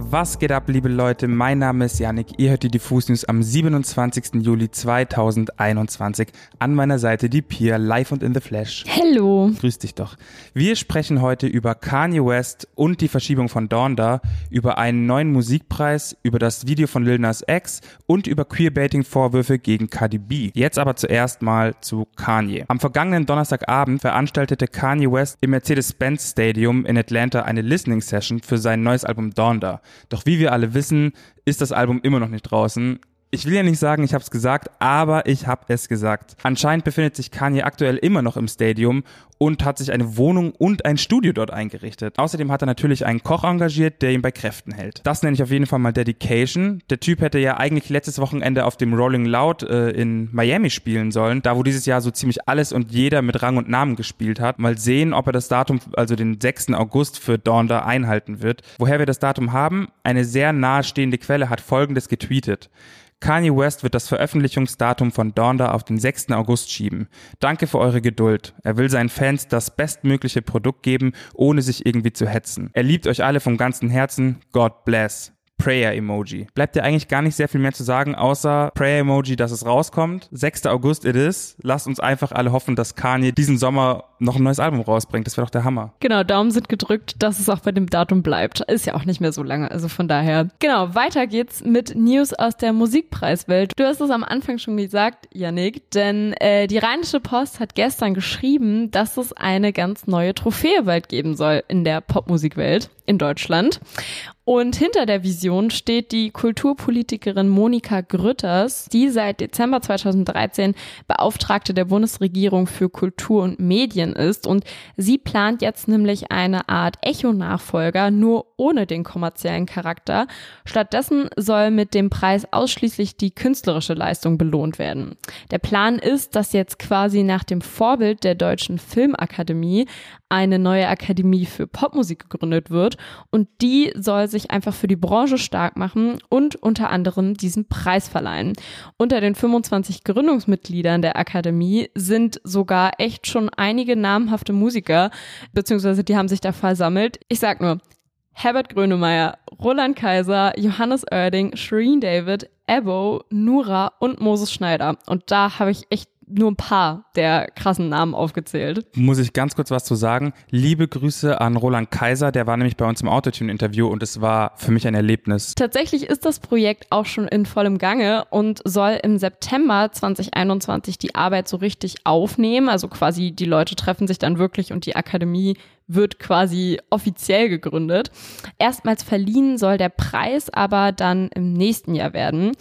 Was geht ab, liebe Leute? Mein Name ist Yannick. Ihr hört die Diffus News am 27. Juli 2021. An meiner Seite die Pia, live und in the flesh. Hello. Grüß dich doch. Wir sprechen heute über Kanye West und die Verschiebung von Donda, über einen neuen Musikpreis, über das Video von Lil Nas X und über Queerbaiting-Vorwürfe gegen Cardi B. Jetzt aber zuerst mal zu Kanye. Am vergangenen Donnerstagabend veranstaltete Kanye West im Mercedes-Benz Stadium in Atlanta eine Listening Session für sein neues Album Donda. Doch wie wir alle wissen, ist das Album immer noch nicht draußen. Ich will ja nicht sagen, ich habe es gesagt, aber ich habe es gesagt. Anscheinend befindet sich Kanye aktuell immer noch im Stadium und hat sich eine Wohnung und ein Studio dort eingerichtet. Außerdem hat er natürlich einen Koch engagiert, der ihn bei Kräften hält. Das nenne ich auf jeden Fall mal Dedication. Der Typ hätte ja eigentlich letztes Wochenende auf dem Rolling Loud äh, in Miami spielen sollen, da wo dieses Jahr so ziemlich alles und jeder mit Rang und Namen gespielt hat. Mal sehen, ob er das Datum, also den 6. August für Donda einhalten wird. Woher wir das Datum haben? Eine sehr nahestehende Quelle hat folgendes getweetet. Kanye West wird das Veröffentlichungsdatum von Donda auf den 6. August schieben. Danke für eure Geduld. Er will seinen Fans das bestmögliche Produkt geben, ohne sich irgendwie zu hetzen. Er liebt euch alle vom ganzen Herzen. God bless. Prayer-Emoji. Bleibt ja eigentlich gar nicht sehr viel mehr zu sagen, außer Prayer-Emoji, dass es rauskommt. 6. August it is. Lasst uns einfach alle hoffen, dass Kanye diesen Sommer noch ein neues Album rausbringt. Das wäre doch der Hammer. Genau, Daumen sind gedrückt, dass es auch bei dem Datum bleibt. Ist ja auch nicht mehr so lange, also von daher. Genau, weiter geht's mit News aus der Musikpreiswelt. Du hast es am Anfang schon gesagt, Yannick, denn äh, die Rheinische Post hat gestern geschrieben, dass es eine ganz neue Trophäe bald geben soll in der Popmusikwelt in Deutschland. Und hinter der Vision steht die Kulturpolitikerin Monika Grütters, die seit Dezember 2013 Beauftragte der Bundesregierung für Kultur und Medien ist. Und sie plant jetzt nämlich eine Art Echo-Nachfolger, nur ohne den kommerziellen Charakter. Stattdessen soll mit dem Preis ausschließlich die künstlerische Leistung belohnt werden. Der Plan ist, dass jetzt quasi nach dem Vorbild der Deutschen Filmakademie eine neue Akademie für Popmusik gegründet wird und die soll sich einfach für die Branche stark machen und unter anderem diesen Preis verleihen. Unter den 25 Gründungsmitgliedern der Akademie sind sogar echt schon einige namhafte Musiker, beziehungsweise die haben sich da versammelt. Ich sag nur, Herbert Grönemeyer, Roland Kaiser, Johannes Oerding, Shireen David, Ebo, Nura und Moses Schneider. Und da habe ich echt nur ein paar der krassen Namen aufgezählt. Muss ich ganz kurz was zu sagen. Liebe Grüße an Roland Kaiser, der war nämlich bei uns im Autotune-Interview und es war für mich ein Erlebnis. Tatsächlich ist das Projekt auch schon in vollem Gange und soll im September 2021 die Arbeit so richtig aufnehmen. Also quasi die Leute treffen sich dann wirklich und die Akademie wird quasi offiziell gegründet. Erstmals verliehen soll der Preis aber dann im nächsten Jahr werden.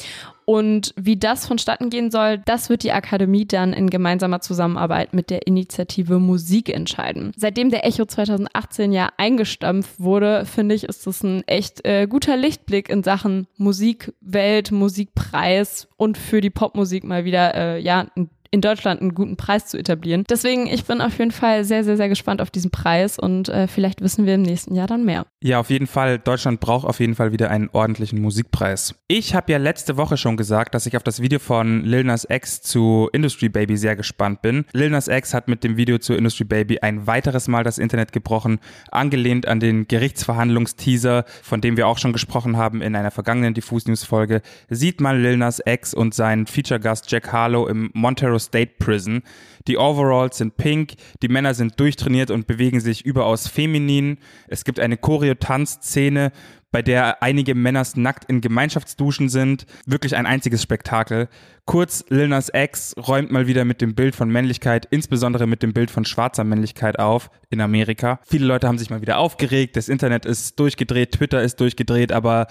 Und wie das vonstatten gehen soll, das wird die Akademie dann in gemeinsamer Zusammenarbeit mit der Initiative Musik entscheiden. Seitdem der Echo 2018 ja eingestampft wurde, finde ich, ist das ein echt äh, guter Lichtblick in Sachen Musikwelt, Musikpreis und für die Popmusik mal wieder äh, ja in Deutschland einen guten Preis zu etablieren. Deswegen, ich bin auf jeden Fall sehr, sehr, sehr gespannt auf diesen Preis und äh, vielleicht wissen wir im nächsten Jahr dann mehr. Ja, auf jeden Fall. Deutschland braucht auf jeden Fall wieder einen ordentlichen Musikpreis. Ich habe ja letzte Woche schon gesagt, dass ich auf das Video von Lil Nas X zu Industry Baby sehr gespannt bin. Lil Nas X hat mit dem Video zu Industry Baby ein weiteres Mal das Internet gebrochen, angelehnt an den Gerichtsverhandlungsteaser, von dem wir auch schon gesprochen haben in einer vergangenen Diffus News Folge. Sieht man Lil Nas X und seinen Feature-Gast Jack Harlow im Montero State Prison. Die Overalls sind pink, die Männer sind durchtrainiert und bewegen sich überaus feminin. Es gibt eine Choreo-Tanzszene, bei der einige Männer nackt in Gemeinschaftsduschen sind. Wirklich ein einziges Spektakel. Kurz, Lil Nas X räumt mal wieder mit dem Bild von Männlichkeit, insbesondere mit dem Bild von schwarzer Männlichkeit auf in Amerika. Viele Leute haben sich mal wieder aufgeregt, das Internet ist durchgedreht, Twitter ist durchgedreht, aber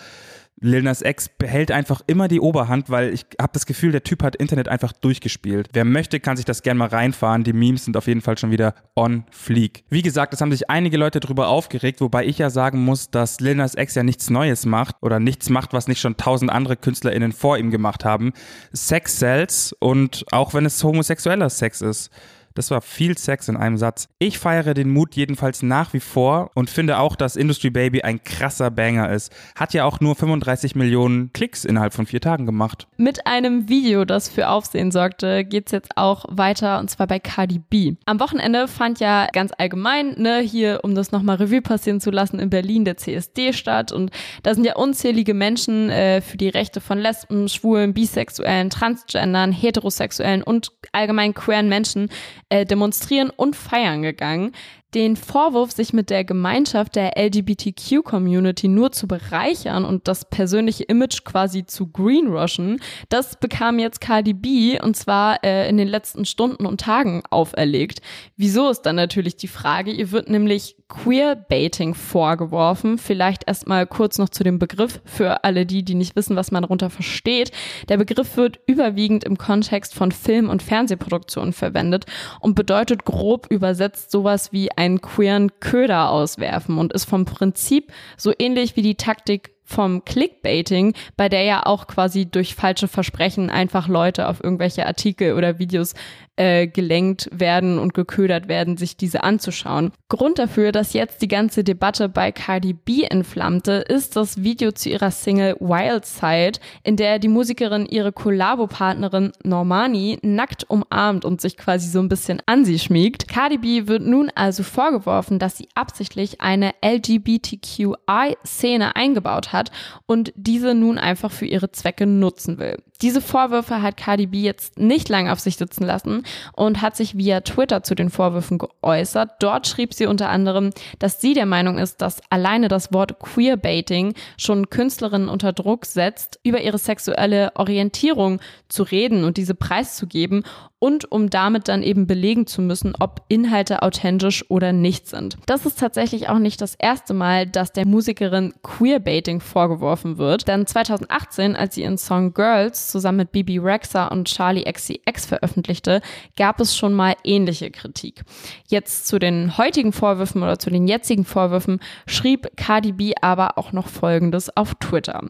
Lil Nas X behält einfach immer die Oberhand, weil ich habe das Gefühl, der Typ hat Internet einfach durchgespielt. Wer möchte, kann sich das gerne mal reinfahren. Die Memes sind auf jeden Fall schon wieder on fleek. Wie gesagt, es haben sich einige Leute darüber aufgeregt, wobei ich ja sagen muss, dass Lil Nas X ja nichts Neues macht oder nichts macht, was nicht schon tausend andere KünstlerInnen vor ihm gemacht haben. Sex sells und auch wenn es homosexueller Sex ist. Das war viel Sex in einem Satz. Ich feiere den Mut jedenfalls nach wie vor und finde auch, dass Industry Baby ein krasser Banger ist. Hat ja auch nur 35 Millionen Klicks innerhalb von vier Tagen gemacht. Mit einem Video, das für Aufsehen sorgte, geht's jetzt auch weiter und zwar bei Cardi B. Am Wochenende fand ja ganz allgemein, ne, hier, um das nochmal Revue passieren zu lassen, in Berlin der CSD statt und da sind ja unzählige Menschen äh, für die Rechte von Lesben, Schwulen, Bisexuellen, Transgendern, Heterosexuellen und allgemein queeren Menschen äh, demonstrieren und feiern gegangen den Vorwurf, sich mit der Gemeinschaft der LGBTQ-Community nur zu bereichern und das persönliche Image quasi zu greenwashen, das bekam jetzt Cardi B und zwar äh, in den letzten Stunden und Tagen auferlegt. Wieso ist dann natürlich die Frage? Ihr wird nämlich Queerbaiting vorgeworfen. Vielleicht erstmal kurz noch zu dem Begriff für alle die, die nicht wissen, was man darunter versteht. Der Begriff wird überwiegend im Kontext von Film- und Fernsehproduktionen verwendet und bedeutet grob übersetzt sowas wie einen queeren Köder auswerfen und ist vom Prinzip so ähnlich wie die Taktik vom Clickbaiting, bei der ja auch quasi durch falsche Versprechen einfach Leute auf irgendwelche Artikel oder Videos äh, gelenkt werden und geködert werden, sich diese anzuschauen. Grund dafür, dass jetzt die ganze Debatte bei Cardi B entflammte, ist das Video zu ihrer Single Wild Side, in der die Musikerin ihre Kollabopartnerin Normani nackt umarmt und sich quasi so ein bisschen an sie schmiegt. Cardi B wird nun also vorgeworfen, dass sie absichtlich eine LGBTQI-Szene eingebaut hat und diese nun einfach für ihre Zwecke nutzen will. Diese Vorwürfe hat Cardi B jetzt nicht lange auf sich sitzen lassen und hat sich via Twitter zu den Vorwürfen geäußert. Dort schrieb sie unter anderem, dass sie der Meinung ist, dass alleine das Wort Queerbaiting schon Künstlerinnen unter Druck setzt, über ihre sexuelle Orientierung zu reden und diese preiszugeben und um damit dann eben belegen zu müssen, ob Inhalte authentisch oder nicht sind. Das ist tatsächlich auch nicht das erste Mal, dass der Musikerin Queerbaiting vorgeworfen wird, denn 2018, als sie ihren Song Girls zusammen mit Bibi Rexa und Charlie XCX veröffentlichte, gab es schon mal ähnliche Kritik. Jetzt zu den heutigen Vorwürfen oder zu den jetzigen Vorwürfen schrieb Cardi B aber auch noch Folgendes auf Twitter.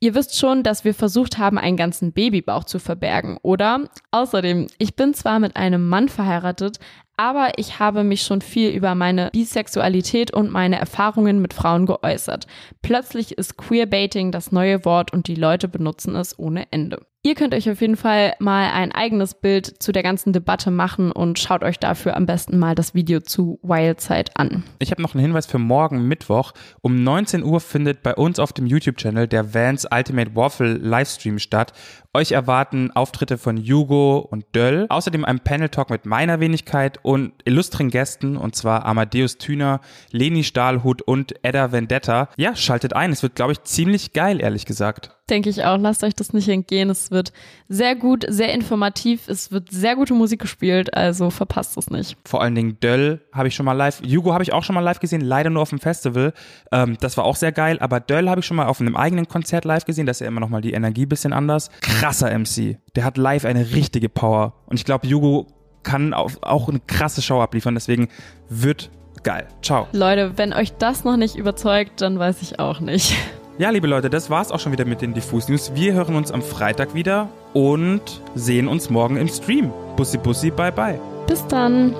Ihr wisst schon, dass wir versucht haben, einen ganzen Babybauch zu verbergen, oder? Außerdem, ich bin zwar mit einem Mann verheiratet, aber ich habe mich schon viel über meine Bisexualität und meine Erfahrungen mit Frauen geäußert. Plötzlich ist Queerbaiting das neue Wort und die Leute benutzen es ohne Ende. Ihr könnt euch auf jeden Fall mal ein eigenes Bild zu der ganzen Debatte machen und schaut euch dafür am besten mal das Video zu Wildside an. Ich habe noch einen Hinweis für morgen Mittwoch. Um 19 Uhr findet bei uns auf dem YouTube-Channel der Vans Ultimate Waffle Livestream statt. Euch erwarten Auftritte von Hugo und Döll, außerdem ein Panel-Talk mit meiner Wenigkeit und illustren Gästen, und zwar Amadeus Thüner, Leni Stahlhut und Edda Vendetta. Ja, schaltet ein, es wird, glaube ich, ziemlich geil, ehrlich gesagt. Denke ich auch. Lasst euch das nicht entgehen. Es wird sehr gut, sehr informativ. Es wird sehr gute Musik gespielt, also verpasst es nicht. Vor allen Dingen Döll habe ich schon mal live. Hugo habe ich auch schon mal live gesehen, leider nur auf dem Festival. Ähm, das war auch sehr geil. Aber Döll habe ich schon mal auf einem eigenen Konzert live gesehen. Da ist ja immer noch mal die Energie bisschen anders. Krasser MC. Der hat live eine richtige Power. Und ich glaube, Hugo kann auch eine krasse Show abliefern. Deswegen wird geil. Ciao. Leute, wenn euch das noch nicht überzeugt, dann weiß ich auch nicht. Ja, liebe Leute, das war's auch schon wieder mit den Diffus News. Wir hören uns am Freitag wieder und sehen uns morgen im Stream. Bussi, bussi, bye, bye. Bis dann.